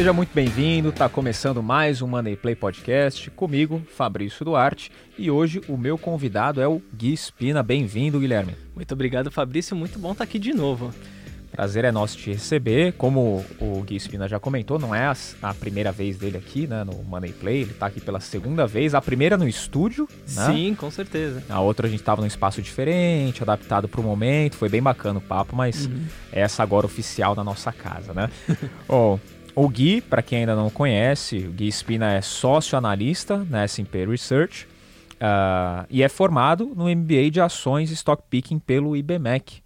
Seja muito bem-vindo, tá começando mais um Money Play Podcast comigo, Fabrício Duarte, e hoje o meu convidado é o Gui Spina. Bem-vindo, Guilherme. Muito obrigado, Fabrício, muito bom estar aqui de novo. Prazer é nosso te receber. Como o Gui Spina já comentou, não é a, primeira vez dele aqui, né, no Money Play. Ele está aqui pela segunda vez. A primeira no estúdio, né? Sim, com certeza. A outra a gente estava num espaço diferente, adaptado para o momento. Foi bem bacana o papo, mas uhum. essa agora oficial na nossa casa, né? oh, o Gui, para quem ainda não conhece, o Gui Spina é sócio analista na S&P Research uh, e é formado no MBA de Ações Stock Picking pelo IBMEC.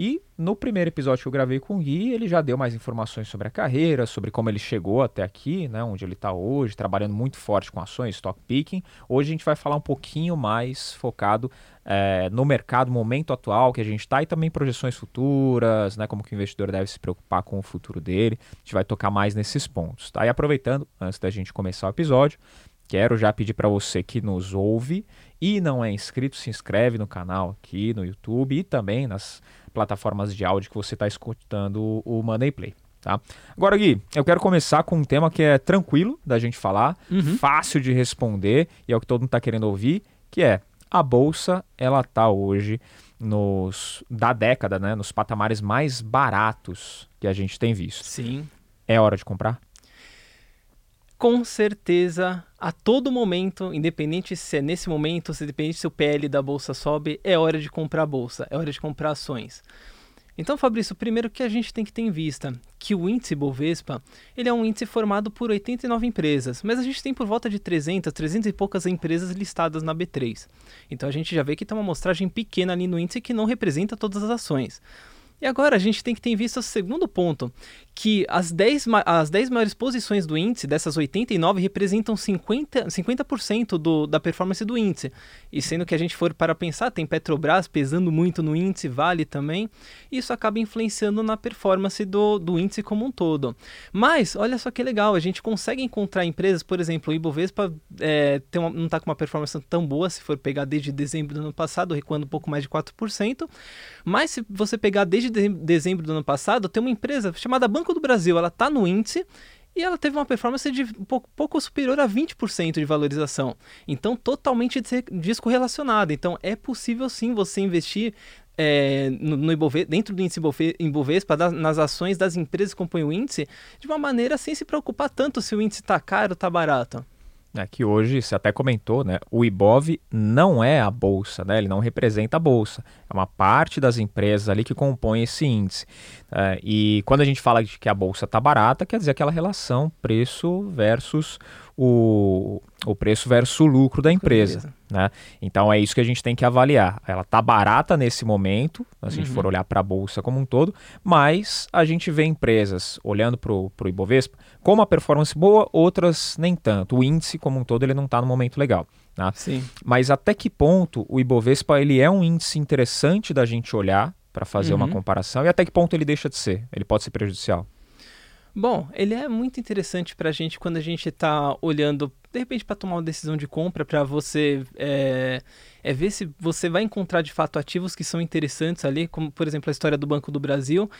E no primeiro episódio que eu gravei com o Gui, ele já deu mais informações sobre a carreira, sobre como ele chegou até aqui, né, onde ele está hoje, trabalhando muito forte com ações, stock picking. Hoje a gente vai falar um pouquinho mais focado é, no mercado, momento atual que a gente está e também projeções futuras, né, como que o investidor deve se preocupar com o futuro dele. A gente vai tocar mais nesses pontos. Tá? E aproveitando, antes da gente começar o episódio, quero já pedir para você que nos ouve e não é inscrito, se inscreve no canal aqui no YouTube e também nas plataformas de áudio que você está escutando o Money Play. Tá? Agora, Gui, eu quero começar com um tema que é tranquilo da gente falar, uhum. fácil de responder e é o que todo mundo está querendo ouvir, que é a bolsa ela está hoje nos da década, né, nos patamares mais baratos que a gente tem visto. Sim. É hora de comprar? Com certeza, a todo momento, independente se é nesse momento, se depende se o PL da bolsa sobe, é hora de comprar a bolsa, é hora de comprar ações. Então, Fabrício, primeiro que a gente tem que ter em vista que o índice Bovespa, ele é um índice formado por 89 empresas, mas a gente tem por volta de 300, 300 e poucas empresas listadas na B3. Então a gente já vê que tem uma amostragem pequena ali no índice que não representa todas as ações. E agora a gente tem que ter em vista o segundo ponto, que as 10, as 10 maiores posições do índice, dessas 89, representam 50%, 50 do, da performance do índice. E sendo que a gente for para pensar, tem Petrobras pesando muito no índice, Vale também, isso acaba influenciando na performance do, do índice como um todo. Mas, olha só que legal, a gente consegue encontrar empresas, por exemplo, o Ibovespa é, uma, não está com uma performance tão boa, se for pegar desde dezembro do ano passado, recuando um pouco mais de 4%, mas se você pegar desde de dezembro do ano passado, tem uma empresa chamada Banco do Brasil. Ela está no índice e ela teve uma performance de pouco, pouco superior a 20% de valorização. Então, totalmente descorrelacionada. Então, é possível sim você investir é, no, no dentro do índice Ibovespa, das, nas ações das empresas que compõem o índice, de uma maneira sem se preocupar tanto se o índice está caro ou está barato né, que hoje, você até comentou, né, o IBOV não é a bolsa, né, ele não representa a bolsa, é uma parte das empresas ali que compõem esse índice. É, e quando a gente fala de que a bolsa está barata, quer dizer aquela relação preço versus o, o preço versus o lucro da empresa. Né? Então é isso que a gente tem que avaliar. Ela está barata nesse momento, se a gente uhum. for olhar para a bolsa como um todo, mas a gente vê empresas olhando para o Ibovespa com uma performance boa, outras nem tanto. O índice como um todo ele não está no momento legal. Né? Sim. Mas até que ponto o Ibovespa ele é um índice interessante da gente olhar para fazer uhum. uma comparação e até que ponto ele deixa de ser? Ele pode ser prejudicial? Bom, ele é muito interessante para a gente quando a gente está olhando, de repente, para tomar uma decisão de compra, para você é, é, ver se você vai encontrar de fato ativos que são interessantes ali, como por exemplo a história do Banco do Brasil,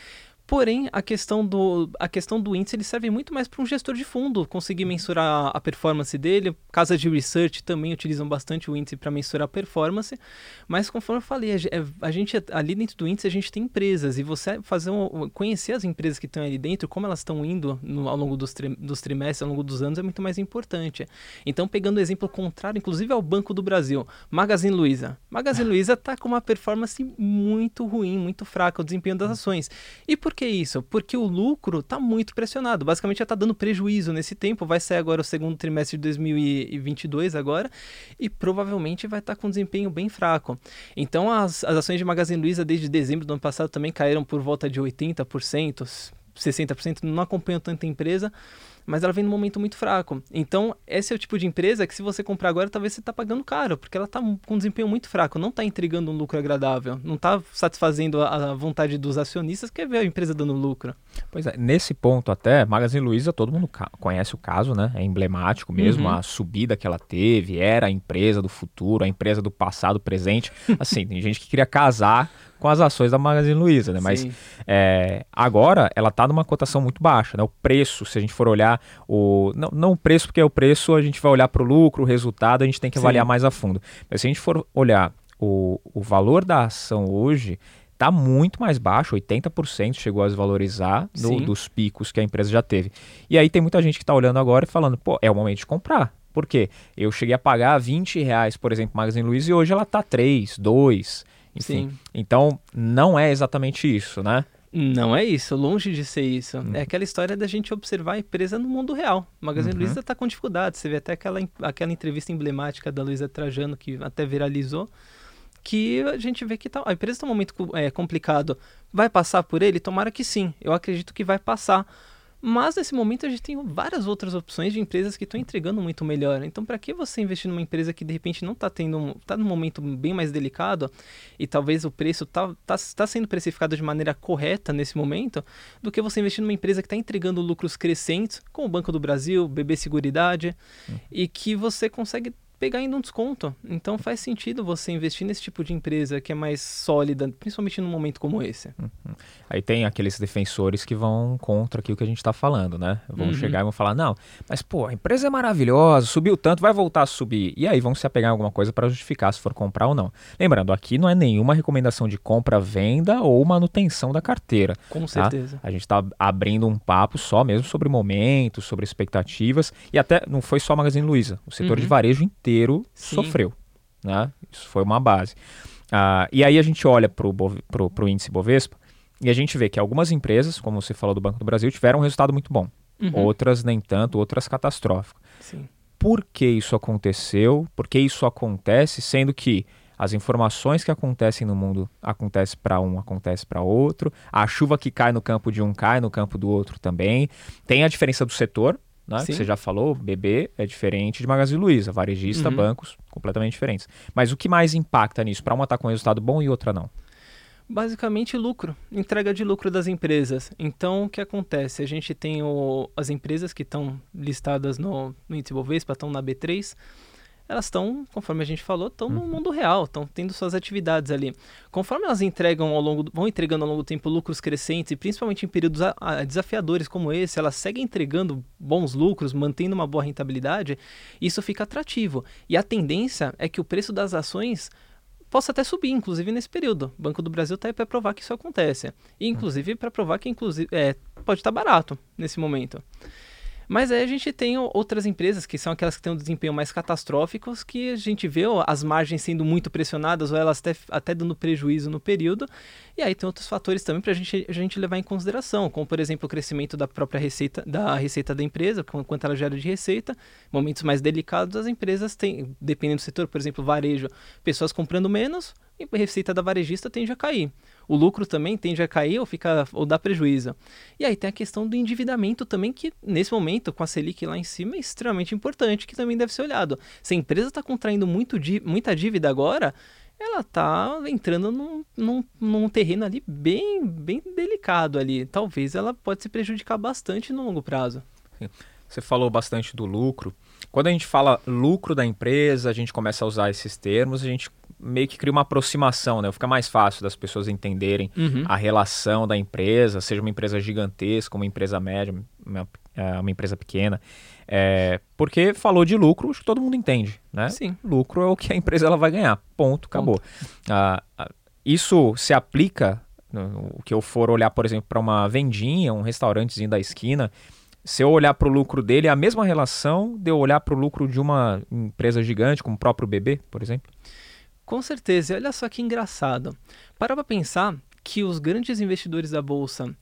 Porém, a questão do, a questão do índice ele serve muito mais para um gestor de fundo conseguir mensurar a performance dele. Casas de research também utilizam bastante o índice para mensurar a performance. Mas conforme eu falei, a, é, a, gente ali dentro do índice a gente tem empresas e você fazer um, conhecer as empresas que estão ali dentro, como elas estão indo no, ao longo dos, dos trimestres, ao longo dos anos é muito mais importante. Então, pegando o exemplo contrário, inclusive ao Banco do Brasil, Magazine Luiza. Magazine Luiza está com uma performance muito ruim, muito fraca o desempenho das ações. E por que isso? Porque o lucro está muito pressionado. Basicamente já está dando prejuízo nesse tempo. Vai sair agora o segundo trimestre de 2022 agora e provavelmente vai estar tá com um desempenho bem fraco. Então as, as ações de Magazine Luiza desde dezembro do ano passado também caíram por volta de 80%, 60%. Não acompanham tanta empresa mas ela vem num momento muito fraco. Então, esse é o tipo de empresa que se você comprar agora, talvez você está pagando caro, porque ela está com um desempenho muito fraco, não está entregando um lucro agradável, não está satisfazendo a, vontade dos acionistas, que é ver a empresa dando lucro. Pois é, nesse ponto até, Magazine Luiza, todo mundo conhece o caso, né? É emblemático mesmo, uhum. a subida que ela teve, era a empresa do futuro, a empresa do passado, presente. Assim, tem gente que queria casar com as ações da Magazine Luiza, né? Mas é, agora ela está numa cotação muito baixa, né? O preço, se a gente for olhar o. Não, não o preço, porque o preço a gente vai olhar para o lucro, o resultado, a gente tem que avaliar Sim. mais a fundo. Mas se a gente for olhar o, o valor da ação hoje, está muito mais baixo, 80% chegou a desvalorizar do, dos picos que a empresa já teve. E aí tem muita gente que está olhando agora e falando, pô, é o momento de comprar. Por quê? Eu cheguei a pagar 20 reais, por exemplo, Magazine Luiza, e hoje ela está 3, 2, enfim. Sim. Então, não é exatamente isso, né? Não é isso, longe de ser isso. Uhum. É aquela história da gente observar a empresa no mundo real. O Magazine uhum. Luiza está com dificuldade. Você vê até aquela, aquela entrevista emblemática da Luiza Trajano, que até viralizou, que a gente vê que tá, a empresa está num momento é, complicado. Vai passar por ele? Tomara que sim. Eu acredito que vai passar. Mas nesse momento a gente tem várias outras opções de empresas que estão entregando muito melhor. Então, para que você investir numa empresa que de repente não está tendo, está num momento bem mais delicado e talvez o preço está tá, tá sendo precificado de maneira correta nesse momento, do que você investir numa empresa que está entregando lucros crescentes, como o Banco do Brasil, BB Seguridade, uhum. e que você consegue pegar ainda um desconto. Então faz sentido você investir nesse tipo de empresa que é mais sólida, principalmente num momento como esse. Uhum. Aí tem aqueles defensores que vão contra aquilo que a gente está falando, né? Vão uhum. chegar e vão falar, não, mas pô, a empresa é maravilhosa, subiu tanto, vai voltar a subir. E aí vão se apegar em alguma coisa para justificar se for comprar ou não. Lembrando, aqui não é nenhuma recomendação de compra, venda ou manutenção da carteira. Com tá? certeza. A gente está abrindo um papo só mesmo sobre momentos, sobre expectativas. E até não foi só a Magazine Luiza, o setor uhum. de varejo inteiro inteiro Sim. sofreu. Né? Isso foi uma base. Ah, e aí a gente olha para o índice Bovespa e a gente vê que algumas empresas, como você falou do Banco do Brasil, tiveram um resultado muito bom. Uhum. Outras nem tanto, outras catastrófico. Sim. Por que isso aconteceu? Por que isso acontece, sendo que as informações que acontecem no mundo acontecem para um, acontece para outro. A chuva que cai no campo de um cai no campo do outro também. Tem a diferença do setor, né? Que você já falou, BB é diferente de Magazine Luiza, varejista, uhum. bancos, completamente diferentes. Mas o que mais impacta nisso? Para uma estar tá com resultado bom e outra não? Basicamente lucro, entrega de lucro das empresas. Então o que acontece? A gente tem o, as empresas que estão listadas no, no índice Bovespa, estão na B3, elas estão, conforme a gente falou, estão no uhum. mundo real, estão tendo suas atividades ali. Conforme elas entregam ao longo, vão entregando ao longo do tempo lucros crescentes, e principalmente em períodos a, a, desafiadores como esse, elas seguem entregando bons lucros, mantendo uma boa rentabilidade, isso fica atrativo. E a tendência é que o preço das ações possa até subir, inclusive nesse período. O Banco do Brasil está aí para provar que isso acontece. E inclusive para provar que inclusive, é, pode estar tá barato nesse momento. Mas aí a gente tem outras empresas que são aquelas que têm um desempenho mais catastrófico, que a gente vê as margens sendo muito pressionadas ou elas até, até dando prejuízo no período. E aí tem outros fatores também para gente, a gente levar em consideração, como por exemplo o crescimento da própria receita da receita da empresa, quanto ela gera de receita. Momentos mais delicados, as empresas têm, dependendo do setor, por exemplo, varejo, pessoas comprando menos, e a receita da varejista tende a cair. O lucro também tende a cair ou fica ou dá prejuízo. E aí tem a questão do endividamento também que nesse momento com a Selic lá em cima é extremamente importante, que também deve ser olhado. Se a empresa está contraindo muito, muita dívida agora, ela está entrando num, num, num, terreno ali bem, bem delicado ali. Talvez ela pode se prejudicar bastante no longo prazo. Você falou bastante do lucro. Quando a gente fala lucro da empresa, a gente começa a usar esses termos, a gente meio que cria uma aproximação, né? Fica mais fácil das pessoas entenderem uhum. a relação da empresa, seja uma empresa gigantesca, uma empresa média, uma, é, uma empresa pequena. É, porque falou de lucro, acho que todo mundo entende, né? Sim. Lucro é o que a empresa ela vai ganhar. Ponto, acabou. Ah, ah, isso se aplica, o que eu for olhar, por exemplo, para uma vendinha, um restaurantezinho da esquina, se eu olhar para o lucro dele, é a mesma relação de eu olhar para o lucro de uma empresa gigante, como o próprio BB, por exemplo? Com certeza, olha só que engraçado. Para para pensar que os grandes investidores da Bolsa,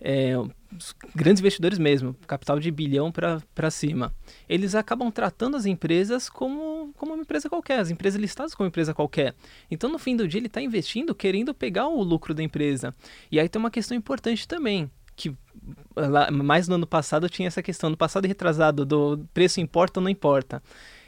é, os grandes investidores mesmo, capital de bilhão para cima, eles acabam tratando as empresas como, como uma empresa qualquer, as empresas listadas como empresa qualquer. Então, no fim do dia, ele está investindo querendo pegar o lucro da empresa. E aí tem uma questão importante também, que lá, mais no ano passado tinha essa questão, no passado retrasado, do preço importa ou não importa.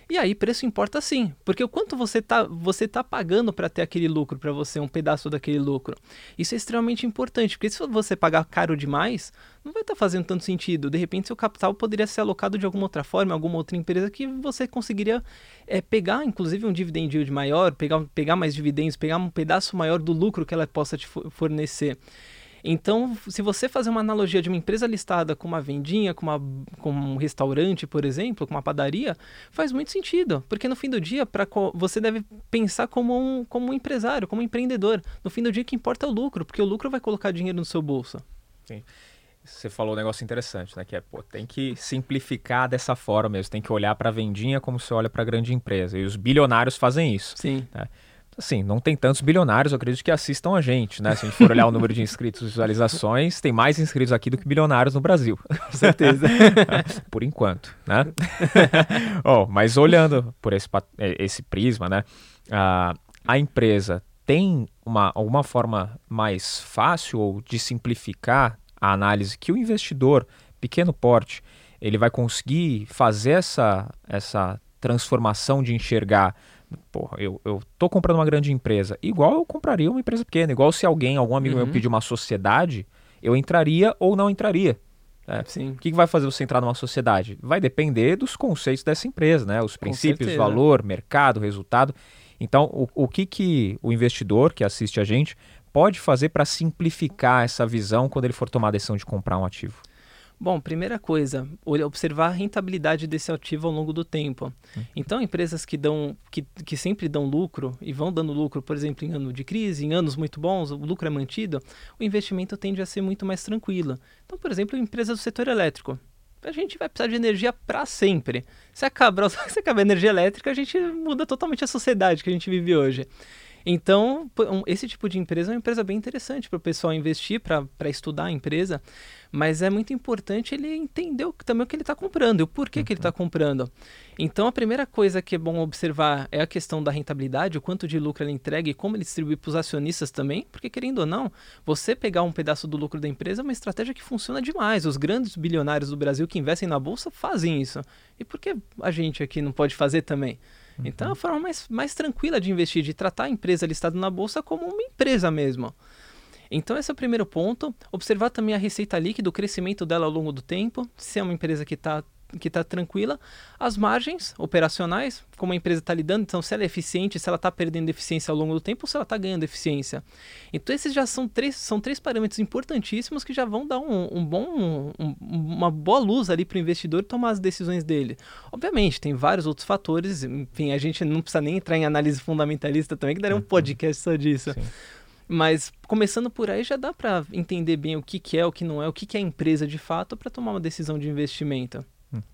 E aí preço importa sim, porque o quanto você tá, você tá pagando para ter aquele lucro para você, um pedaço daquele lucro. Isso é extremamente importante, porque se você pagar caro demais, não vai estar tá fazendo tanto sentido. De repente, seu capital poderia ser alocado de alguma outra forma, alguma outra empresa que você conseguiria é, pegar, inclusive, um dividend yield maior, pegar, pegar mais dividendos, pegar um pedaço maior do lucro que ela possa te fornecer. Então, se você fazer uma analogia de uma empresa listada com uma vendinha, com, uma, com um restaurante, por exemplo, com uma padaria, faz muito sentido. Porque no fim do dia, pra, você deve pensar como um, como um empresário, como um empreendedor. No fim do dia, o que importa é o lucro, porque o lucro vai colocar dinheiro no seu bolso. Sim. Você falou um negócio interessante, né? Que é, pô, tem que simplificar dessa forma mesmo. Tem que olhar para a vendinha como se olha para a grande empresa. E os bilionários fazem isso. Sim. Né? Assim, não tem tantos bilionários, eu acredito que assistam a gente, né? Se a gente for olhar o número de inscritos e visualizações, tem mais inscritos aqui do que bilionários no Brasil. Com certeza. por enquanto, né? oh, mas olhando por esse, é, esse prisma, né? Uh, a empresa tem uma, alguma forma mais fácil ou de simplificar a análise que o investidor, pequeno porte, ele vai conseguir fazer essa, essa transformação de enxergar porra, eu, eu tô comprando uma grande empresa, igual eu compraria uma empresa pequena, igual se alguém, algum amigo uhum. meu pedir uma sociedade, eu entraria ou não entraria. Né? Sim. O que, que vai fazer você entrar numa sociedade? Vai depender dos conceitos dessa empresa, né? Os princípios, valor, mercado, resultado. Então, o, o que, que o investidor que assiste a gente pode fazer para simplificar essa visão quando ele for tomar a decisão de comprar um ativo? Bom, primeira coisa, observar a rentabilidade desse ativo ao longo do tempo. Hum. Então, empresas que dão, que, que sempre dão lucro e vão dando lucro, por exemplo, em ano de crise, em anos muito bons, o lucro é mantido, o investimento tende a ser muito mais tranquilo. Então, por exemplo, empresas do setor elétrico. A gente vai precisar de energia para sempre. Se acabar, se acabar a energia elétrica, a gente muda totalmente a sociedade que a gente vive hoje. Então, esse tipo de empresa é uma empresa bem interessante para o pessoal investir, para estudar a empresa, mas é muito importante ele entender também o que ele está comprando e o porquê uhum. que ele está uhum. comprando. Então, a primeira coisa que é bom observar é a questão da rentabilidade, o quanto de lucro ele entrega e como ele distribui para os acionistas também, porque querendo ou não, você pegar um pedaço do lucro da empresa é uma estratégia que funciona demais. Os grandes bilionários do Brasil que investem na bolsa fazem isso. E por que a gente aqui não pode fazer também? Uhum. Então, é a forma mais, mais tranquila de investir, de tratar a empresa listada na bolsa como uma empresa mesmo. Então, esse é o primeiro ponto. Observar também a receita líquida, o crescimento dela ao longo do tempo. Se é uma empresa que está que está tranquila. As margens operacionais, como a empresa está lidando, então se ela é eficiente, se ela está perdendo eficiência ao longo do tempo ou se ela está ganhando eficiência. Então esses já são três, são três parâmetros importantíssimos que já vão dar um, um bom, um, uma boa luz ali para o investidor tomar as decisões dele. Obviamente, tem vários outros fatores, enfim, a gente não precisa nem entrar em análise fundamentalista também, que daria um uhum. podcast só disso. Sim. Mas começando por aí já dá para entender bem o que, que é, o que não é, o que, que é a empresa de fato para tomar uma decisão de investimento.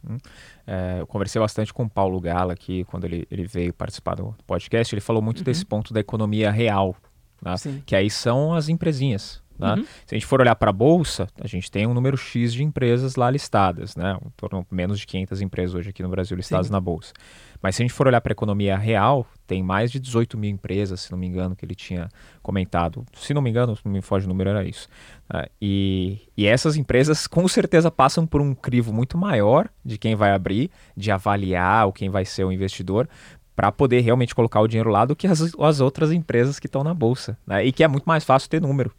Uhum. É, eu conversei bastante com o Paulo Gala aqui, quando ele, ele veio participar do podcast. Ele falou muito uhum. desse ponto da economia real, né? que aí são as empresinhas. Né? Uhum. Se a gente for olhar para a bolsa, a gente tem um número X de empresas lá listadas, né? em torno menos de 500 empresas hoje aqui no Brasil listadas Sim. na bolsa. Mas se a gente for olhar para a economia real, tem mais de 18 mil empresas, se não me engano, que ele tinha comentado. Se não me engano, não me foge o número, era isso. Uh, e, e essas empresas com certeza passam por um crivo muito maior de quem vai abrir, de avaliar o quem vai ser o investidor, para poder realmente colocar o dinheiro lá do que as, as outras empresas que estão na bolsa. Né? E que é muito mais fácil ter número.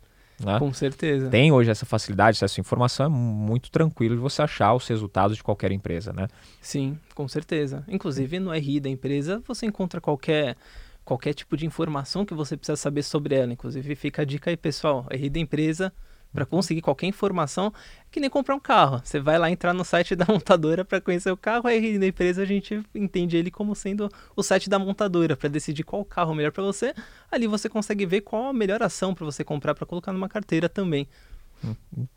Né? Com certeza. Tem hoje essa facilidade, essa informação é muito tranquilo de você achar os resultados de qualquer empresa, né? Sim, com certeza. Inclusive no RI da empresa você encontra qualquer qualquer tipo de informação que você precisa saber sobre ela. Inclusive fica a dica aí, pessoal, RI da empresa para conseguir qualquer informação, é que nem comprar um carro. Você vai lá entrar no site da montadora para conhecer o carro, aí na empresa a gente entende ele como sendo o site da montadora para decidir qual carro melhor para você. Ali você consegue ver qual a melhor ação para você comprar para colocar numa carteira também.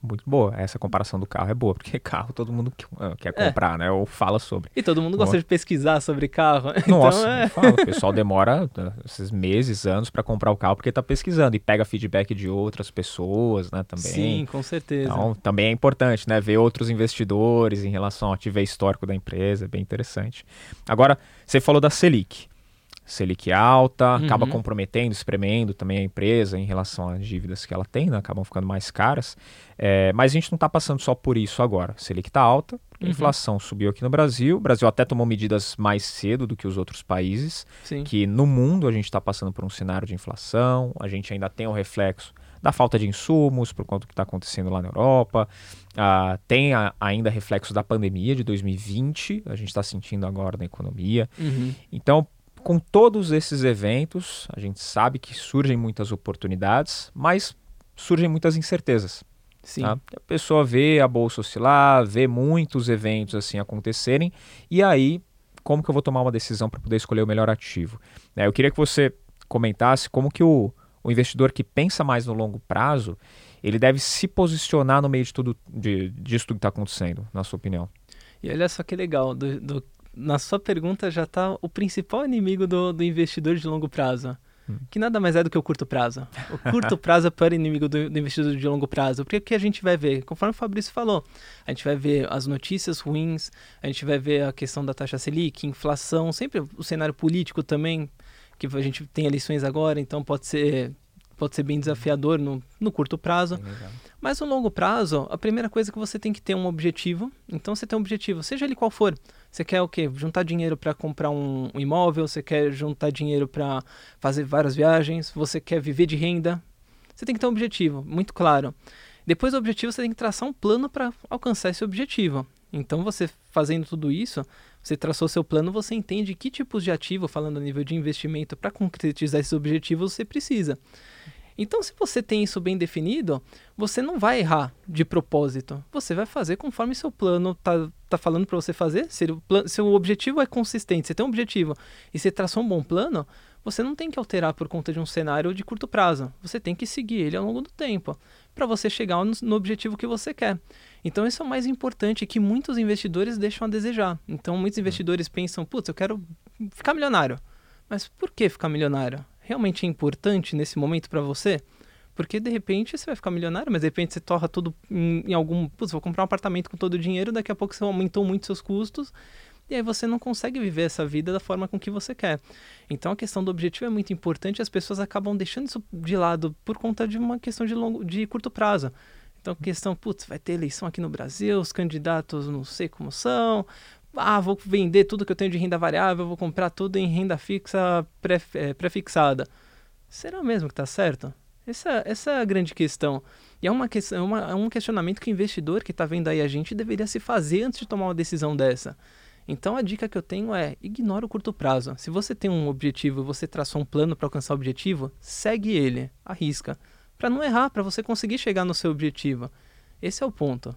Muito boa. Essa comparação do carro é boa, porque carro todo mundo ah, quer é. comprar, é. né? Ou fala sobre. E todo mundo gosta de pesquisar sobre carro. Nossa, então, é... fala, o pessoal demora ah, esses meses, anos para comprar o carro porque está pesquisando e pega feedback de outras pessoas, né? Também. Sim, com certeza. Então, também é importante, né? Ver outros investidores em relação ao ativo histórico da empresa, é bem interessante. Agora, você falou da Selic. Selic alta, uhum. acaba comprometendo, espremendo também a empresa em relação às dívidas que ela tem, né? acabam ficando mais caras. É, mas a gente não está passando só por isso agora. Selic está alta, a uhum. inflação subiu aqui no Brasil. O Brasil até tomou medidas mais cedo do que os outros países, Sim. que no mundo a gente está passando por um cenário de inflação, a gente ainda tem o reflexo da falta de insumos por conta do que está acontecendo lá na Europa. Uh, tem a, ainda reflexo da pandemia de 2020, a gente está sentindo agora na economia. Uhum. Então, com todos esses eventos, a gente sabe que surgem muitas oportunidades, mas surgem muitas incertezas. Sim. Tá? A pessoa vê a bolsa oscilar, vê muitos eventos assim acontecerem, e aí como que eu vou tomar uma decisão para poder escolher o melhor ativo? É, eu queria que você comentasse como que o, o investidor que pensa mais no longo prazo, ele deve se posicionar no meio de tudo de, disso tudo que está acontecendo, na sua opinião. E olha só que legal, do, do, na sua pergunta já está o principal inimigo do, do investidor de longo prazo hum. que nada mais é do que o curto prazo. O curto prazo é o pior inimigo do, do, investidor de longo prazo. Porque o que a gente vai ver? Conforme o Fabrício falou, a gente vai ver as notícias ruins, a gente vai ver a questão da taxa Selic, inflação, sempre o cenário político também, que a gente tem eleições agora, então pode ser pode ser bem desafiador no, no curto prazo. Mas no longo prazo, a primeira coisa é que você tem que ter um objetivo. Então você tem um objetivo, seja ele qual for. Você quer o quê? Juntar dinheiro para comprar um, um, imóvel, você quer juntar dinheiro para fazer várias viagens, você quer viver de renda. Você tem que ter um objetivo, muito claro. Depois do objetivo, você tem que traçar um plano para alcançar esse objetivo. Então, você fazendo tudo isso, você traçou seu plano, você entende que tipos de ativo, falando a nível de investimento, para concretizar esses objetivos você precisa. Então, se você tem isso bem definido, você não vai errar de propósito. Você vai fazer conforme seu plano tá, tá falando para você fazer. Se o objetivo é consistente, você tem um objetivo e você traçou um bom plano, você não tem que alterar por conta de um cenário de curto prazo. Você tem que seguir ele ao longo do tempo para você chegar no, no, objetivo que você quer. Então, isso é o mais importante que muitos investidores deixam a desejar. Então, muitos investidores pensam: putz, eu quero ficar milionário. Mas por que ficar milionário? realmente é importante nesse momento para você? Porque de repente você vai ficar milionário, mas de repente você torra tudo em, em algum. Putz, vou comprar um apartamento com todo o dinheiro, daqui a pouco você aumentou muito seus custos, e aí você não consegue viver essa vida da forma com que você quer. Então a questão do objetivo é muito importante, as pessoas acabam deixando isso de lado por conta de uma questão de, longo, de curto prazo. Então, questão, putz, vai ter eleição aqui no Brasil, os candidatos não sei como são, ah, vou vender tudo que eu tenho de renda variável, vou comprar tudo em renda fixa é, pré-fixada. Será mesmo que está certo? Essa, essa é a grande questão. E é, uma questão, é, uma, é um questionamento que o investidor que está vendo aí a gente deveria se fazer antes de tomar uma decisão dessa. Então a dica que eu tenho é ignora o curto prazo. Se você tem um objetivo você traçou um plano para alcançar o objetivo, segue ele, arrisca, para não errar, para você conseguir chegar no seu objetivo. Esse é o ponto.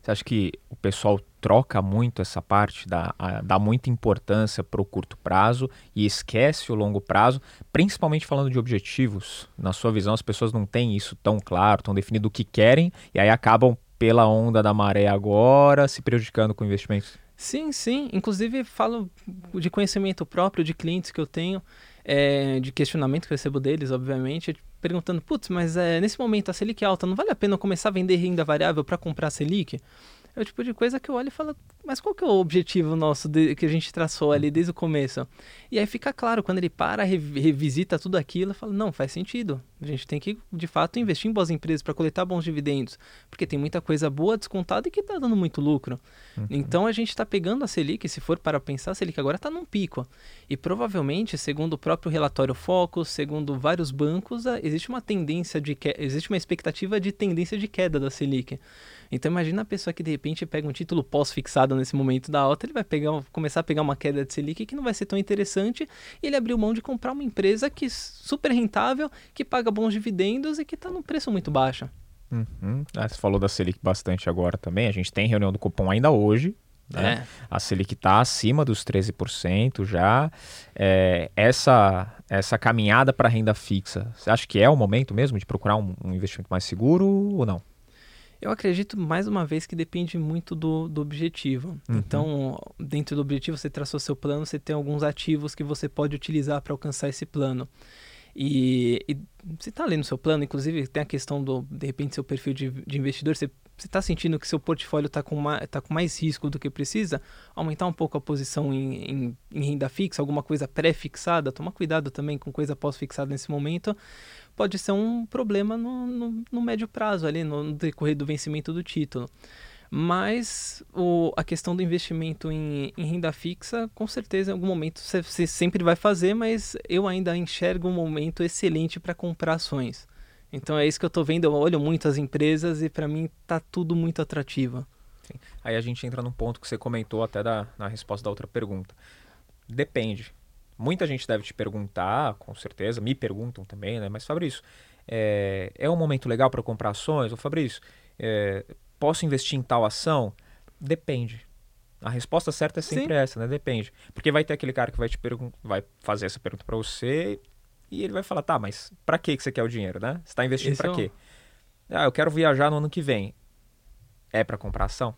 Você acha que o pessoal troca muito essa parte, dá, dá muita importância para o curto prazo e esquece o longo prazo, principalmente falando de objetivos? Na sua visão, as pessoas não têm isso tão claro, tão definido o que querem e aí acabam pela onda da maré agora se prejudicando com investimentos? Sim, sim. Inclusive, falo de conhecimento próprio de clientes que eu tenho, é, de questionamento que eu recebo deles, obviamente, perguntando: putz, mas é, nesse momento a Selic é alta, não vale a pena eu começar a vender renda variável para comprar a Selic? É o tipo de coisa que eu olho e falo, mas qual que é o objetivo nosso de, que a gente traçou ali desde o começo? E aí fica claro, quando ele para, revisita tudo aquilo, fala, não, faz sentido. A gente tem que, de fato, investir em boas empresas para coletar bons dividendos, porque tem muita coisa boa descontada e que está dando muito lucro. Uhum. Então a gente está pegando a Selic, se for para pensar, a Selic agora está num pico. E provavelmente, segundo o próprio relatório Focus, segundo vários bancos, existe uma tendência de que... existe uma expectativa de tendência de queda da Selic. Então imagina a pessoa que de repente pega um título pós-fixado nesse momento da alta, ele vai pegar, começar a pegar uma queda de Selic que não vai ser tão interessante e ele abriu mão de comprar uma empresa que super rentável, que paga bons dividendos e que está num preço muito baixo. Uhum. Ah, você falou da Selic bastante agora também. A gente tem reunião do cupom ainda hoje. Né? É. A Selic está acima dos 13% já. É, essa, essa caminhada para renda fixa, você acha que é o momento mesmo de procurar um, um investimento mais seguro ou não? Eu acredito, mais uma vez, que depende muito do, do objetivo. Uhum. Então, dentro do objetivo, você traçou seu plano, você tem alguns ativos que você pode utilizar para alcançar esse plano. E, e você está no seu plano, inclusive tem a questão do, de repente, seu perfil de, de investidor, você está sentindo que seu portfólio está com, tá com mais risco do que precisa, aumentar um pouco a posição em, em, em renda fixa, alguma coisa pré-fixada, toma cuidado também com coisa pós-fixada nesse momento, pode ser um problema no, no, no médio prazo, ali no, decorrer do vencimento do título. Mas o, a questão do investimento em, em, renda fixa, com certeza, em algum momento você, você sempre vai fazer, mas eu ainda enxergo um momento excelente para comprar ações. Então é isso que eu estou vendo. Eu olho muito as empresas e para mim está tudo muito atrativo. Sim. Aí a gente entra num ponto que você comentou até da, na resposta da outra pergunta. Depende. Muita gente deve te perguntar, com certeza, me perguntam também, né? Mas Fabrício, é, é um momento legal para comprar ações? Ô Fabrício, é, posso investir em tal ação? Depende. A resposta certa é sempre Sim. essa, né? Depende. Porque vai ter aquele cara que vai te vai fazer essa pergunta para você e ele vai falar, tá, mas para que você quer o dinheiro, né? Você está investindo para é quê? Ah, eu quero viajar no ano que vem. É para comprar ação?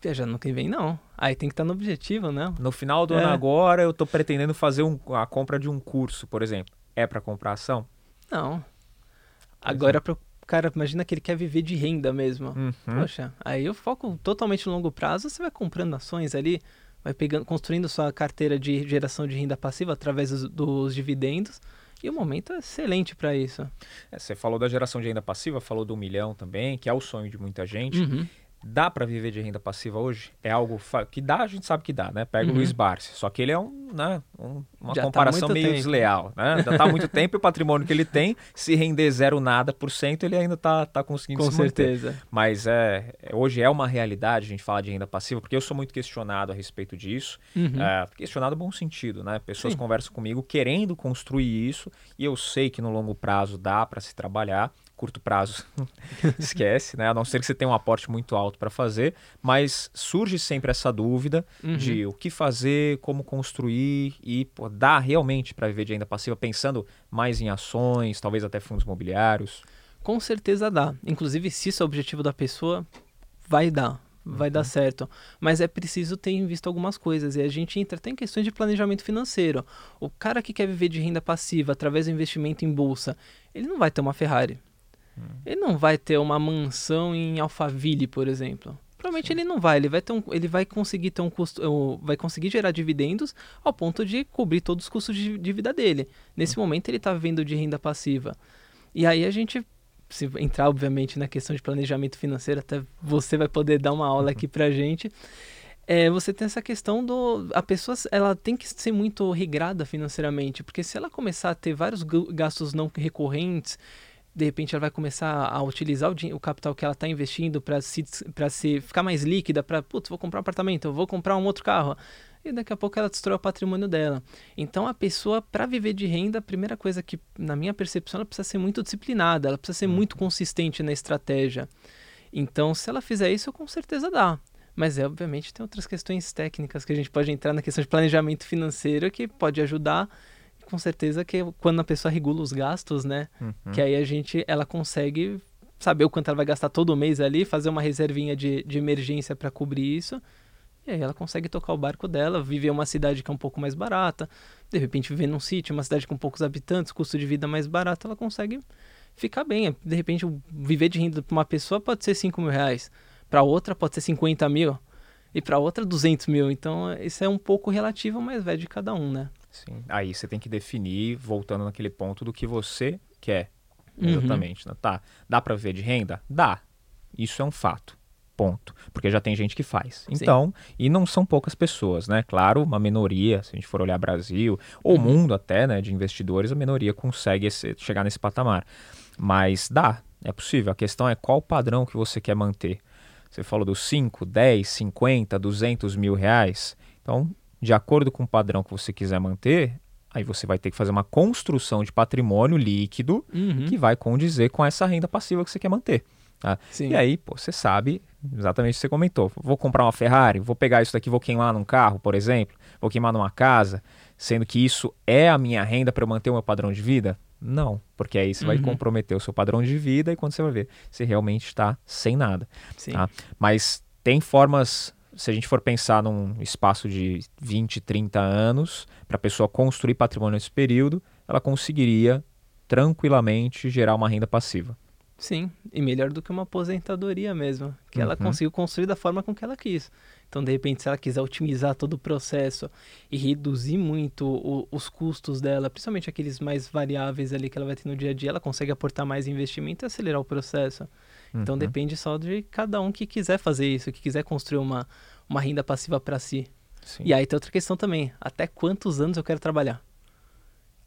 Viajar no ano que vem, não. Aí tem que estar tá no objetivo, né? No final do é. ano agora, eu estou pretendendo fazer um, a compra de um curso, por exemplo. É para comprar ação? Não. Agora, para cara, imagina que ele quer viver de renda mesmo. Uhum. Poxa, aí eu foco totalmente no longo prazo, você vai comprando ações ali, vai pegando, construindo sua carteira de geração de renda passiva através dos, dos dividendos. E o momento é excelente para isso. É, você falou da geração de renda passiva, falou do milhão também, que é o sonho de muita gente. Uhum. Dá para viver de renda passiva hoje? É algo que dá, a gente sabe que dá, né? Pega uhum. o Luiz Barsi, só que ele é um, né, um, uma Já tá comparação tá meio tempo. desleal, né? Já tá há muito tempo e o patrimônio que ele tem, se render zero nada por cento, ele ainda tá, tá conseguindo Com se certeza. Manter. Mas é, hoje é uma realidade a gente falar de renda passiva, porque eu sou muito questionado a respeito disso. Uhum. É, questionado no bom sentido, né? Pessoas Sim. conversam comigo querendo construir isso e eu sei que no longo prazo dá para se trabalhar curto prazo, esquece, né? A não ser que você tenha um aporte muito alto para fazer, mas surge sempre essa dúvida uhum. de o que fazer, como construir e pô, dá realmente para viver de renda passiva pensando mais em ações, talvez até fundos imobiliários. Com certeza dá. Inclusive, se isso é o objetivo da pessoa, vai dar vai uhum. dar certo. Mas é preciso ter em vista algumas coisas. E a gente entra até em questões de planejamento financeiro. O cara que quer viver de renda passiva através do investimento em bolsa, ele não vai ter uma Ferrari. Ele não vai ter uma mansão em Alphaville, por exemplo. Provavelmente Sim. ele não vai, ele vai ter um, ele vai conseguir ter um custo, vai conseguir gerar dividendos ao ponto de cobrir todos os custos de, de vida dele. Nesse hum. momento ele está vivendo de renda passiva. E aí a gente se entrar obviamente na questão de planejamento financeiro, até você vai poder dar uma aula aqui pra gente. É, você tem essa questão do a pessoa ela tem que ser muito regrada financeiramente porque se ela começar a ter vários gastos não recorrentes de repente ela vai começar a utilizar o, o capital que ela está investindo para se, se ficar mais líquida, para, putz, vou comprar um apartamento, vou comprar um outro carro. E daqui a pouco ela destrói o patrimônio dela. Então a pessoa, para viver de renda, a primeira coisa que, na minha percepção, ela precisa ser muito disciplinada, ela precisa ser uhum. muito consistente na estratégia. Então, se ela fizer isso, com certeza dá. Mas, é, obviamente, tem outras questões técnicas que a gente pode entrar na questão de planejamento financeiro que pode ajudar com certeza que quando a pessoa regula os gastos, né? Uhum. Que aí a gente, ela consegue saber o quanto ela vai gastar todo mês ali, fazer uma reservinha de, de emergência para cobrir isso. E aí ela consegue tocar o barco dela, viver uma cidade que é um pouco mais barata, de repente viver num sítio, uma cidade com poucos habitantes, custo de vida mais barato, ela consegue ficar bem. De repente, viver de renda para uma pessoa pode ser 5 mil reais, para outra pode ser 50 mil, e para outra 200 mil. Então, isso é um pouco relativo, mas vai de cada um, né? Sim. Aí você tem que definir, voltando naquele ponto do que você quer. Uhum. Exatamente. Uhum. Tá. Dá para ver de renda? Dá. Isso é um fato. Ponto. Porque já tem gente que faz. Então, Sim. e não são poucas pessoas, né? Claro, uma minoria, se a gente for olhar Brasil, ou uhum. mundo até, né, de investidores, a minoria consegue esse, chegar nesse patamar. Mas dá, é possível. A questão é qual padrão que você quer manter. Você falou dos 5, 10, 50, 200 mil reais. Então, de acordo com o padrão que você quiser manter, aí você vai ter que fazer uma construção de patrimônio líquido uhum. que vai condizer com essa renda passiva que você quer manter. Tá? E aí, pô, você sabe exatamente o que você comentou. Vou comprar uma Ferrari, vou pegar isso daqui, vou queimar num carro, por exemplo, vou queimar numa casa, sendo que isso é a minha renda para eu manter o meu padrão de vida? Não, porque aí você uhum. vai comprometer o seu padrão de vida e quando você vai ver, você realmente está sem nada. Tá? Mas tem formas se a gente for pensar num espaço de 20, 30 anos, para a pessoa construir patrimônio nesse período, ela conseguiria tranquilamente gerar uma renda passiva. Sim, e melhor do que uma aposentadoria mesmo, que uhum. ela conseguiu construir da forma com que ela quis. Então, de repente, se ela quiser otimizar todo o processo e reduzir muito o, os custos dela, principalmente aqueles mais variáveis ali que ela vai ter no dia a dia, ela consegue aportar mais investimento e acelerar o processo. Então uhum. depende só de cada um que quiser fazer isso, que quiser construir uma, uma renda passiva para si. Sim. E aí tem outra questão também, até quantos anos eu quero trabalhar?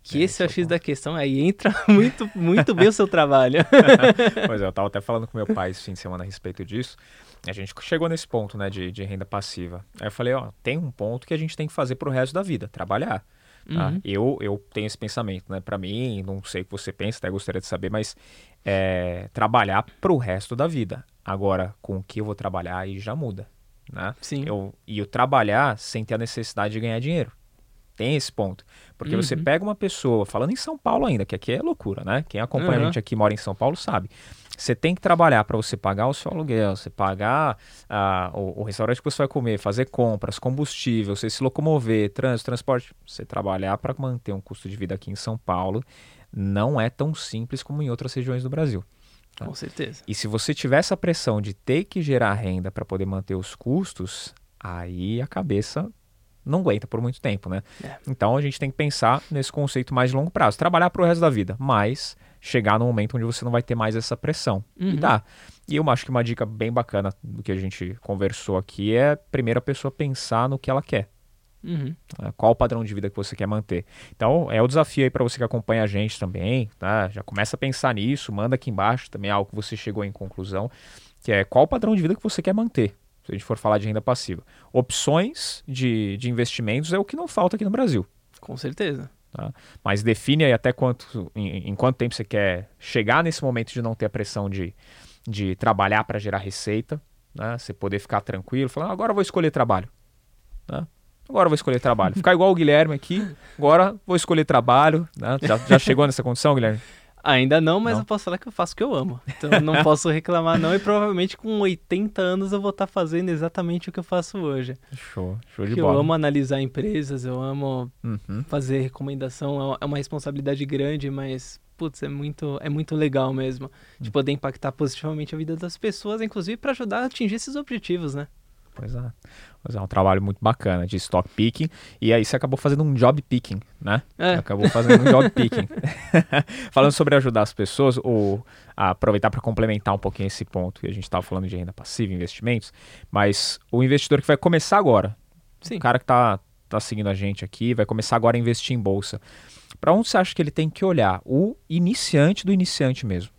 Que é, esse é o X da questão, aí entra muito, muito bem o seu trabalho. pois é, eu estava até falando com meu pai esse fim de semana a respeito disso. A gente chegou nesse ponto, né, de, de renda passiva. Aí eu falei, ó, tem um ponto que a gente tem que fazer pro resto da vida, trabalhar. Tá? Uhum. Eu, eu tenho esse pensamento, né? Para mim, não sei o que você pensa, até gostaria de saber, mas é, trabalhar para o resto da vida. Agora, com o que eu vou trabalhar aí já muda, né? Sim. Eu, e eu trabalhar sem ter a necessidade de ganhar dinheiro. Tem esse ponto. Porque uhum. você pega uma pessoa, falando em São Paulo ainda, que aqui é loucura, né? Quem acompanha uhum. a gente aqui mora em São Paulo sabe. Você tem que trabalhar para você pagar o seu aluguel, você pagar ah, o, o, restaurante que você vai comer, fazer compras, combustível, você se locomover, trânsito, transporte. Você trabalhar para manter um custo de vida aqui em São Paulo não é tão simples como em outras regiões do Brasil. Tá? Com certeza. E se você tiver essa pressão de ter que gerar renda para poder manter os custos, aí a cabeça não aguenta por muito tempo, né? É. Então a gente tem que pensar nesse conceito mais de longo prazo, trabalhar para o resto da vida, mas chegar no momento onde você não vai ter mais essa pressão. Uhum. E dá. E eu acho que uma dica bem bacana do que a gente conversou aqui é primeiro a pessoa pensar no que ela quer. Uhum. Né? Qual o padrão de vida que você quer manter? Então, é o desafio aí para você que acompanha a gente também, tá? Já começa a pensar nisso, manda aqui embaixo também algo que você chegou em conclusão, que é qual o padrão de vida que você quer manter, se a gente for falar de renda passiva. Opções de, de investimentos é o que não falta aqui no Brasil. Com certeza. Tá? Mas define aí até quanto, em, em, quanto tempo você quer chegar nesse momento de não ter a pressão de, de trabalhar para gerar receita, né? Você poder ficar tranquilo, falar, agora eu vou escolher trabalho. Né? Agora eu vou escolher trabalho. Ficar igual o Guilherme aqui, agora vou escolher trabalho. Né? Já, já chegou nessa condição, Guilherme? Ainda não, mas não. eu posso falar que eu faço o que eu amo. Então não posso reclamar não e provavelmente com 80 anos eu vou estar tá fazendo exatamente o que eu faço hoje. Show, show de Porque bola. Eu amo analisar empresas, eu amo uhum. fazer recomendação, é uma responsabilidade grande, mas putz, é muito, é muito legal mesmo de uhum. poder impactar positivamente a vida das pessoas, inclusive para ajudar a atingir esses objetivos, né? Pois é. Pois é um trabalho muito bacana de stock picking. E aí você acabou fazendo um job picking, né? É. Acabou fazendo um job picking. falando sobre ajudar as pessoas, ou aproveitar para complementar um pouquinho esse ponto, que a gente estava falando de renda passiva, investimentos, mas o investidor que vai começar agora, Sim. o cara que está tá seguindo a gente aqui, vai começar agora a investir em bolsa. Para onde você acha que ele tem que olhar? O iniciante do iniciante mesmo.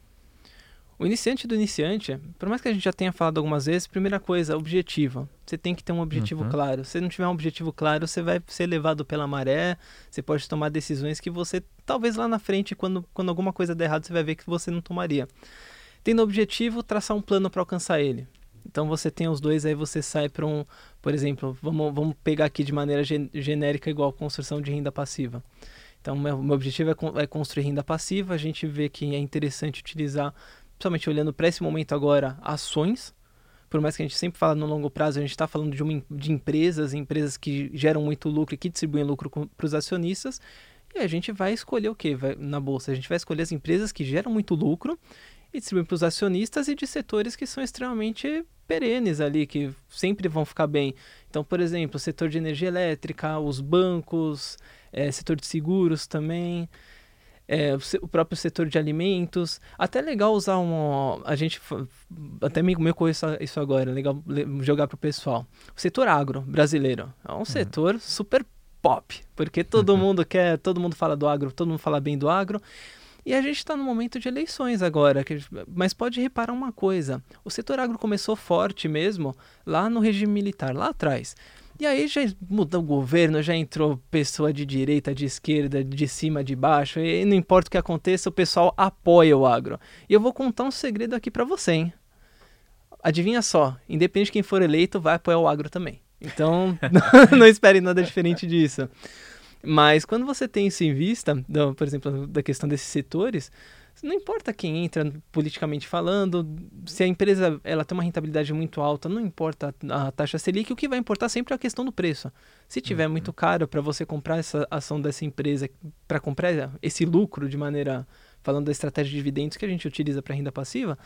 O iniciante do iniciante, por mais que a gente já tenha falado algumas vezes, primeira coisa, objetivo. Você tem que ter um objetivo uhum. claro. Se não tiver um objetivo claro, você vai ser levado pela maré, você pode tomar decisões que você, talvez lá na frente, quando, quando alguma coisa der errado, você vai ver que você não tomaria. Tendo objetivo, traçar um plano para alcançar ele. Então você tem os dois, aí você sai para um, por exemplo, vamos, vamos pegar aqui de maneira gen genérica igual construção de renda passiva. Então meu, meu objetivo é, é construir renda passiva, a gente vê que é interessante utilizar principalmente olhando para esse momento agora, ações. Por mais que a gente sempre fala no longo prazo, a gente está falando de, uma, de empresas, empresas que geram muito lucro e que distribuem lucro para os acionistas. E a gente vai escolher o que na bolsa? A gente vai escolher as empresas que geram muito lucro e distribuem para os acionistas e de setores que são extremamente perenes ali, que sempre vão ficar bem. Então, por exemplo, o setor de energia elétrica, os bancos, é, setor de seguros também é, o próprio setor de alimentos. Até legal usar um. A gente. Até me, me conheço isso agora, legal jogar para o pessoal. O setor agro brasileiro é um uhum. setor super pop, porque todo uhum. mundo quer, todo mundo fala do agro, todo mundo fala bem do agro. E a gente está no momento de eleições agora, que, mas pode reparar uma coisa: o setor agro começou forte mesmo lá no regime militar, lá atrás. E aí já mudou o governo, já entrou pessoa de direita, de esquerda, de cima, de baixo, e não importa o que aconteça, o pessoal apoia o agro. E eu vou contar um segredo aqui para você, hein? Adivinha só, independente de quem for eleito, vai apoiar o agro também. Então, não espere nada diferente disso. Mas quando você tem isso em vista, por exemplo, da questão desses setores, não importa quem entra politicamente falando, se a empresa ela tem uma rentabilidade muito alta, não importa a taxa Selic, o que vai importar sempre é a questão do preço. Se tiver uhum. muito caro para você comprar essa ação dessa empresa, para comprar esse lucro de maneira, falando da estratégia de dividendos que a gente utiliza para renda passiva,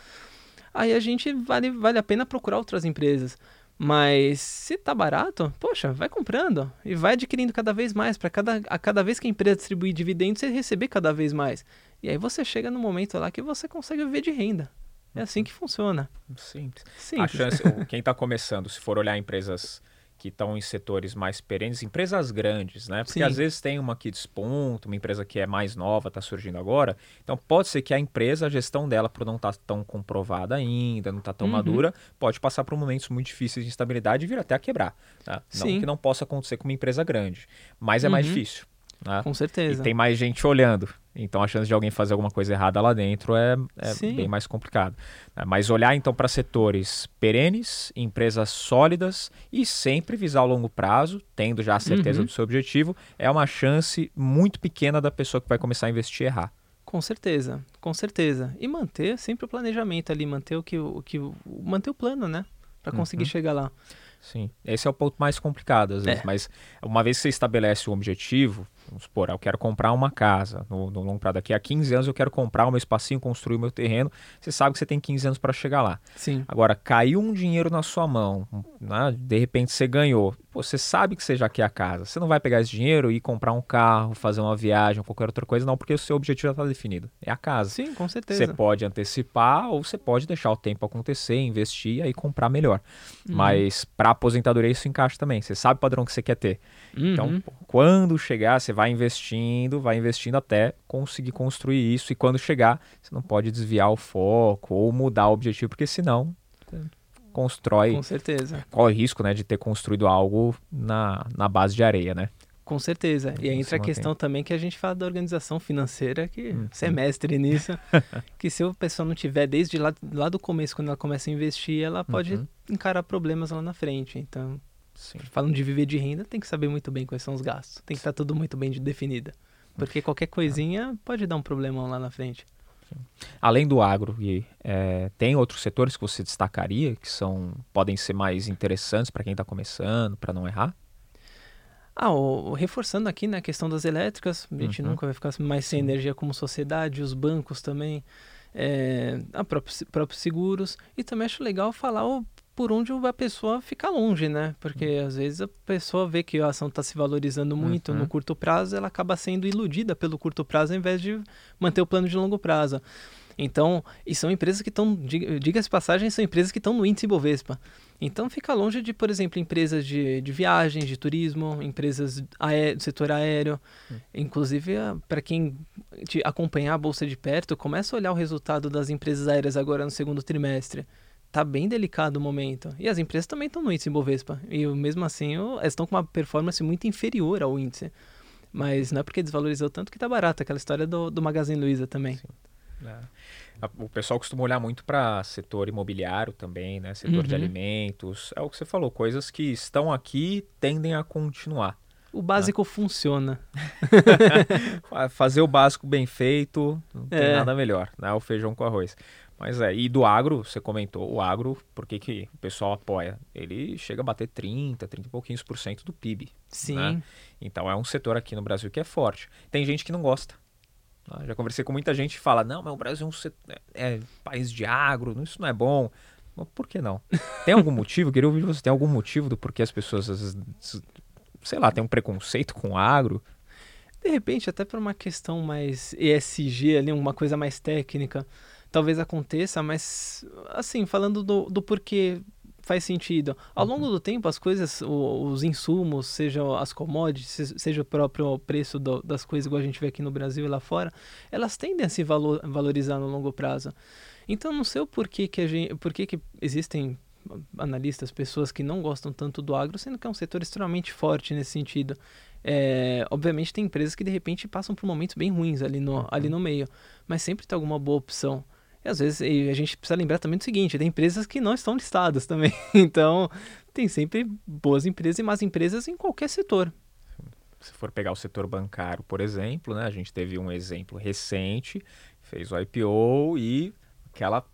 aí a gente vale, vale a pena procurar outras empresas. Mas se tá barato, poxa, vai comprando e vai adquirindo cada vez mais. Para cada, a cada vez que a empresa distribuir dividendos, você receber cada vez mais. E aí você chega no momento lá que você consegue viver de renda. É assim que funciona. Simples. Simples. A chance, quem está começando, se for olhar empresas que estão em setores mais perenes, empresas grandes, né? Porque Sim. às vezes tem uma que desponta, uma empresa que é mais nova, está surgindo agora. Então pode ser que a empresa, a gestão dela, por não estar tá tão comprovada ainda, não está tão uhum. madura, pode passar por momentos muito difíceis de instabilidade e vir até a quebrar. Tá? Não que não possa acontecer com uma empresa grande, mas é uhum. mais difícil. Né? Com certeza. E tem mais gente olhando. Então a chance de alguém fazer alguma coisa errada lá dentro é, é bem mais complicado. Né? Mas olhar então para setores perenes, empresas sólidas e sempre visar o longo prazo, tendo já a certeza uhum. do seu objetivo, é uma chance muito pequena da pessoa que vai começar a investir errar. Com certeza, com certeza. E manter sempre o planejamento ali, manter o que o que manter o plano, né, para conseguir uhum. chegar lá. Sim, esse é o ponto mais complicado às vezes, é. mas uma vez que você estabelece o objetivo, vamos supor, eu quero comprar uma casa no, no longo prazo, daqui a 15 anos eu quero comprar o meu espacinho, construir o meu terreno, você sabe que você tem 15 anos para chegar lá. Sim. Agora, caiu um dinheiro na sua mão, né? de repente você ganhou, você sabe que você já quer a casa, você não vai pegar esse dinheiro e comprar um carro, fazer uma viagem, qualquer outra coisa, não, porque o seu objetivo já está definido, é a casa. Sim, com certeza. Você pode antecipar ou você pode deixar o tempo acontecer, investir e aí comprar melhor. Uhum. Mas para aposentadoria isso encaixa também, você sabe o padrão que você quer ter. Então, uhum. Então, quando chegar, você vai investindo, vai investindo até conseguir construir isso. E quando chegar, você não pode desviar o foco ou mudar o objetivo, porque senão constrói. Com certeza. Qual o risco né, de ter construído algo na, na base de areia, né? Com certeza. E aí entra a questão também que a gente fala da organização financeira, que uhum. você é mestre nisso, que se a pessoa não tiver desde lá, lá do começo, quando ela começa a investir, ela pode uhum. encarar problemas lá na frente. Então, Sim. Falando de viver de renda, tem que saber muito bem quais são os gastos. Tem que estar tudo muito bem definida. Porque qualquer coisinha pode dar um problemão lá na frente. Além do agro, e, é, tem outros setores que você destacaria que são podem ser mais interessantes para quem está começando, para não errar? Ah, o, reforçando aqui na né, questão das elétricas, a gente uhum. nunca vai ficar mais sem energia como sociedade, os bancos também, é, a próprios, próprios seguros. E também acho legal falar o por onde a pessoa fica longe, né? Porque uhum. às vezes a pessoa vê que a ação está se valorizando muito uhum. no curto prazo, ela acaba sendo iludida pelo curto prazo ao invés de manter o plano de longo prazo. Então, e são empresas que estão, diga-se passagem, são empresas que estão no índice Ibovespa. Então fica longe de, por exemplo, empresas de, de viagens, de turismo, empresas aé do setor aéreo. Hum. Inclusive, para quem acompanhar a Bolsa de perto, começa a olhar o resultado das empresas aéreas agora no segundo trimestre tá bem delicado o momento. E as empresas também estão no índice Bovespa. E mesmo assim, elas estão com uma performance muito inferior ao índice. Mas não é porque desvalorizou tanto que tá barato. Aquela história do, do Magazine Luiza também. É. O pessoal costuma olhar muito para setor imobiliário também, né? Setor uhum. de alimentos. É o que você falou, coisas que estão aqui tendem a continuar. O básico né? funciona. Fazer o básico bem feito, não tem é. nada melhor, né? O feijão com arroz. Mas é, e do agro, você comentou, o agro, por que, que o pessoal apoia? Ele chega a bater 30, 30 e pouquinhos por cento do PIB. Sim. Né? Então é um setor aqui no Brasil que é forte. Tem gente que não gosta. Né? Já conversei com muita gente que fala, não, mas o Brasil é um setor, é, é país de agro, isso não é bom. Mas por que não? Tem algum motivo? Queria ouvir você. Tem algum motivo do porquê as pessoas, às vezes, sei lá, tem um preconceito com o agro? De repente, até por uma questão mais ESG ali, uma coisa mais técnica talvez aconteça, mas assim, falando do, do porquê faz sentido. Ao longo uhum. do tempo, as coisas, os insumos, sejam as commodities, seja o próprio preço do, das coisas, igual a gente vê aqui no Brasil e lá fora, elas tendem a se valor, valorizar no longo prazo. Então, não sei o porquê que, a gente, porquê que existem analistas, pessoas que não gostam tanto do agro, sendo que é um setor extremamente forte nesse sentido. É, obviamente tem empresas que de repente passam por momentos bem ruins ali no, ali uhum. no meio, mas sempre tem alguma boa opção. E às vezes a gente precisa lembrar também do seguinte: tem empresas que não estão listadas também. Então, tem sempre boas empresas e más empresas em qualquer setor. Se for pegar o setor bancário, por exemplo, né, a gente teve um exemplo recente, fez o IPO e aquela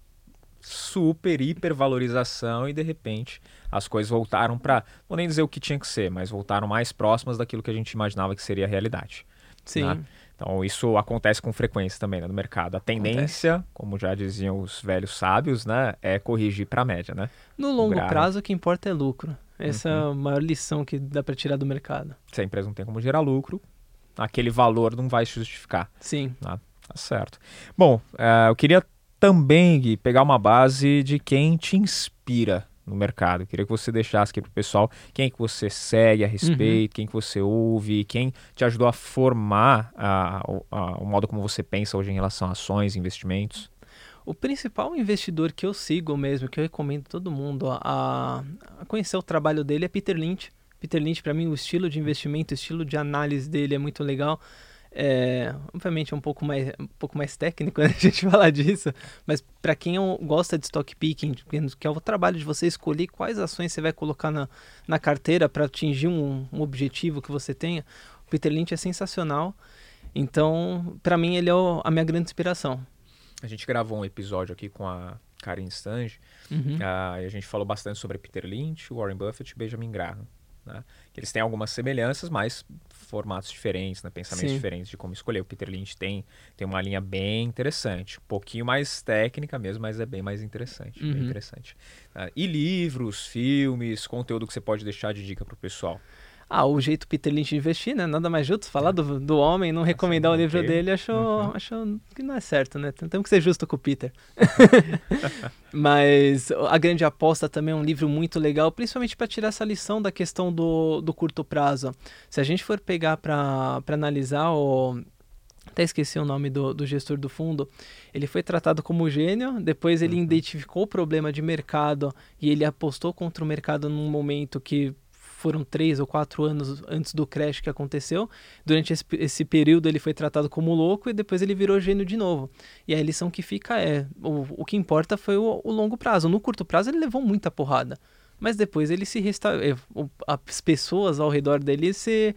super hipervalorização e de repente as coisas voltaram para, vou nem dizer o que tinha que ser, mas voltaram mais próximas daquilo que a gente imaginava que seria a realidade. Sim. Né? Então, isso acontece com frequência também né, no mercado. A tendência, acontece. como já diziam os velhos sábios, né, é corrigir para a média. Né? No longo prazo, o que importa é lucro. Essa uhum. é a maior lição que dá para tirar do mercado. Se a empresa não tem como gerar lucro, aquele valor não vai se justificar. Sim. Né? Tá certo. Bom, uh, eu queria também Gui, pegar uma base de quem te inspira no mercado. Queria que você deixasse aqui para o pessoal quem é que você segue a respeito, uhum. quem que você ouve, quem te ajudou a formar a, a, o modo como você pensa hoje em relação a ações, investimentos. O principal investidor que eu sigo mesmo, que eu recomendo todo mundo a, a conhecer o trabalho dele é Peter Lynch, Peter Lynch, para mim, o estilo de investimento, o estilo de análise dele é muito legal. É, obviamente é um pouco mais, um pouco mais técnico né, a gente falar disso, mas para quem é gosta de stock picking, que é o trabalho de você escolher quais ações você vai colocar na, na carteira para atingir um, um, objetivo que você tenha, o Peter Lynch é sensacional. Então, para mim, ele é o, a minha grande inspiração. A gente gravou um episódio aqui com a Karen Stange, uhum. uh, e a gente falou bastante sobre Peter Lynch, Warren Buffett e Benjamin Graham. Né? Eles têm algumas semelhanças, mas formatos diferentes, né? pensamentos Sim. diferentes de como escolher. O Peter Lynch tem, tem uma linha bem interessante, um pouquinho mais técnica mesmo, mas é bem mais interessante. Uhum. Bem interessante. Uh, e livros, filmes, conteúdo que você pode deixar de dica para o pessoal? Ah, o jeito Peter Lynch de investir, né? Nada mais justo falar do, do homem, não recomendar o livro dele, achou, uhum. achou que não é certo, né? Temos que ser justo com o Peter. Mas A Grande Aposta também é um livro muito legal, principalmente para tirar essa lição da questão do, do curto prazo. Se a gente for pegar para analisar o até esqueci o nome do, do, gestor do fundo, ele foi tratado como gênio, depois ele uhum. identificou o problema de mercado e ele apostou contra o mercado num momento que foram três ou quatro anos antes do crash que aconteceu. Durante esse, esse, período ele foi tratado como louco e depois ele virou gênio de novo. E a lição que fica é: o, o que importa foi o, o longo prazo. No curto prazo ele levou muita porrada. Mas depois ele se restaurou. As pessoas ao redor dele se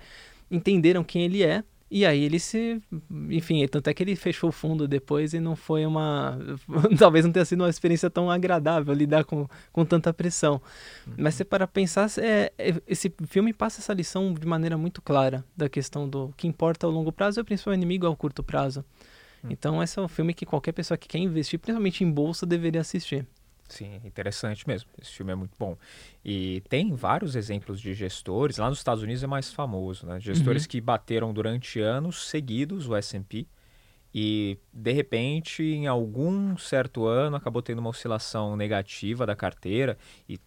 entenderam quem ele é e aí ele se. Enfim, tanto é que ele fechou o fundo depois e não foi uma. Talvez não tenha sido uma experiência tão agradável lidar com, com tanta pressão. Uhum. Mas se para pensar, é, é, esse filme passa essa lição de maneira muito clara da questão do que importa ao longo prazo e o principal inimigo ao curto prazo. Uhum. Então, esse é um filme que qualquer pessoa que quer investir, principalmente em bolsa, deveria assistir. Sim, interessante mesmo. Esse filme é muito bom. E tem vários exemplos de gestores. Lá nos Estados Unidos é mais famoso, né? Gestores uhum. que bateram durante anos seguidos o S&P e de repente em algum certo ano acabou tendo uma oscilação negativa da carteira e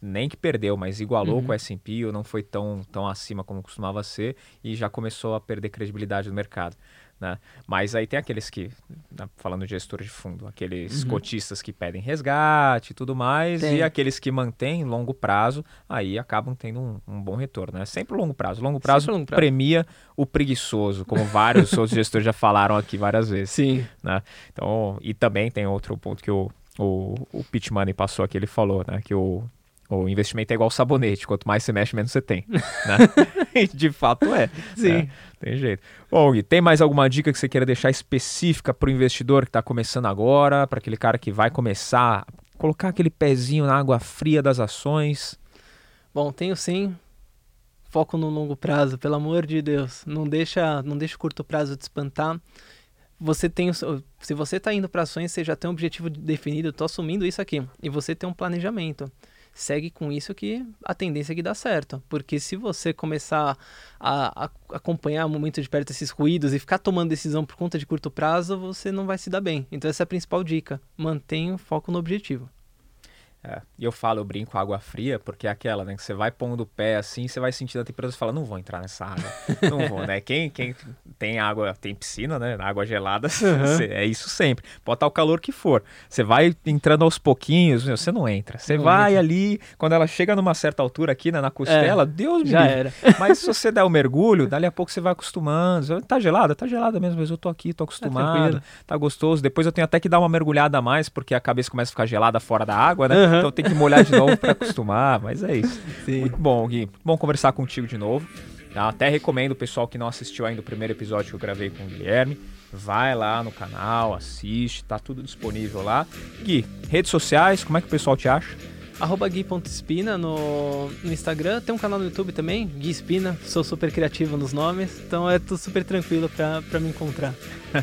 nem que perdeu, mas igualou uhum. com o S&P ou não foi tão tão acima como costumava ser e já começou a perder credibilidade no mercado. Né? Mas aí tem aqueles que, né, falando de gestor de fundo, aqueles uhum. cotistas que pedem resgate e tudo mais, tem. e aqueles que mantêm longo prazo, aí acabam tendo um, um bom retorno. Né? Sempre longo prazo. Longo prazo, longo prazo. premia o preguiçoso, como vários outros gestores já falaram aqui várias vezes. Sim. Né? Então, e também tem outro ponto que o, o, o passou aqui, ele falou, né? Que o, o investimento é igual sabonete, quanto mais você mexe, menos você tem. Né? de fato é. Sim. É, tem jeito. Bom, e tem mais alguma dica que você queira deixar específica para o investidor que está começando agora, para aquele cara que vai começar a colocar aquele pezinho na água fria das ações? Bom, tenho sim. Foco no longo prazo, pelo amor de Deus. Não deixa, não deixa o curto prazo te espantar você tem se você está indo para ações, você já tem um objetivo definido, estou assumindo isso aqui, e você tem um planejamento segue com isso que a tendência é que dá certo. Porque se você começar a, a acompanhar muito de perto esses ruídos e ficar tomando decisão por conta de curto prazo, você não vai se dar bem. Então essa é a principal dica. Mantenha o foco no objetivo. É, e eu falo, eu brinco água fria, porque é aquela, né? Que você vai pondo o pé assim, você vai sentindo a temperatura e fala, não vou entrar nessa água. não vou, né? Quem, quem tem água, tem piscina, né? Água gelada, uhum. é isso sempre. Pode estar o calor que for. Você vai entrando aos pouquinhos, você não entra. Você não vai entra. ali, quando ela chega numa certa altura aqui, né, na costela, é, Deus me Já livre. era. Mas se você der o um mergulho, dali a pouco você vai acostumando. Tá gelada? Tá gelada mesmo, mas eu tô aqui, tô acostumado. Tá, tá gostoso. Depois eu tenho até que dar uma mergulhada a mais, porque a cabeça começa a ficar gelada fora da água, né? Uhum. Uhum. Então tem que molhar de novo para acostumar, mas é isso. Sim. Muito bom, Gui. Muito bom conversar contigo de novo. Tá? Até recomendo o pessoal que não assistiu ainda o primeiro episódio que eu gravei com o Guilherme. Vai lá no canal, assiste, tá tudo disponível lá. Gui, redes sociais, como é que o pessoal te acha? arroba gui.espina no, no Instagram. Tem um canal no YouTube também, Gui Espina. Sou super criativo nos nomes, então é tudo super tranquilo pra, pra me encontrar.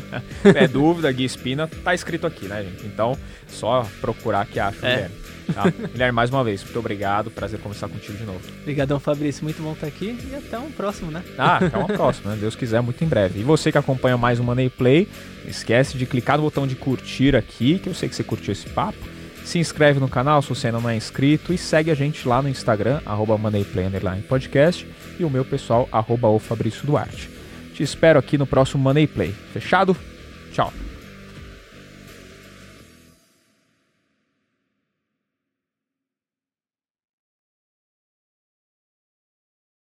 é dúvida, Gui Espina, tá escrito aqui, né, gente? Então, só procurar que acha o é. Guilherme. Tá? Guilherme, mais uma vez, muito obrigado. Prazer conversar contigo de novo. Obrigadão, Fabrício. Muito bom estar aqui e até um próximo, né? Ah, até uma próxima, né? Deus quiser, muito em breve. E você que acompanha mais um Money Play, esquece de clicar no botão de curtir aqui, que eu sei que você curtiu esse papo. Se inscreve no canal se você ainda não é inscrito e segue a gente lá no Instagram, arroba Podcast e o meu pessoal, arroba o Fabrício Duarte. Te espero aqui no próximo Money Play. Fechado? Tchau!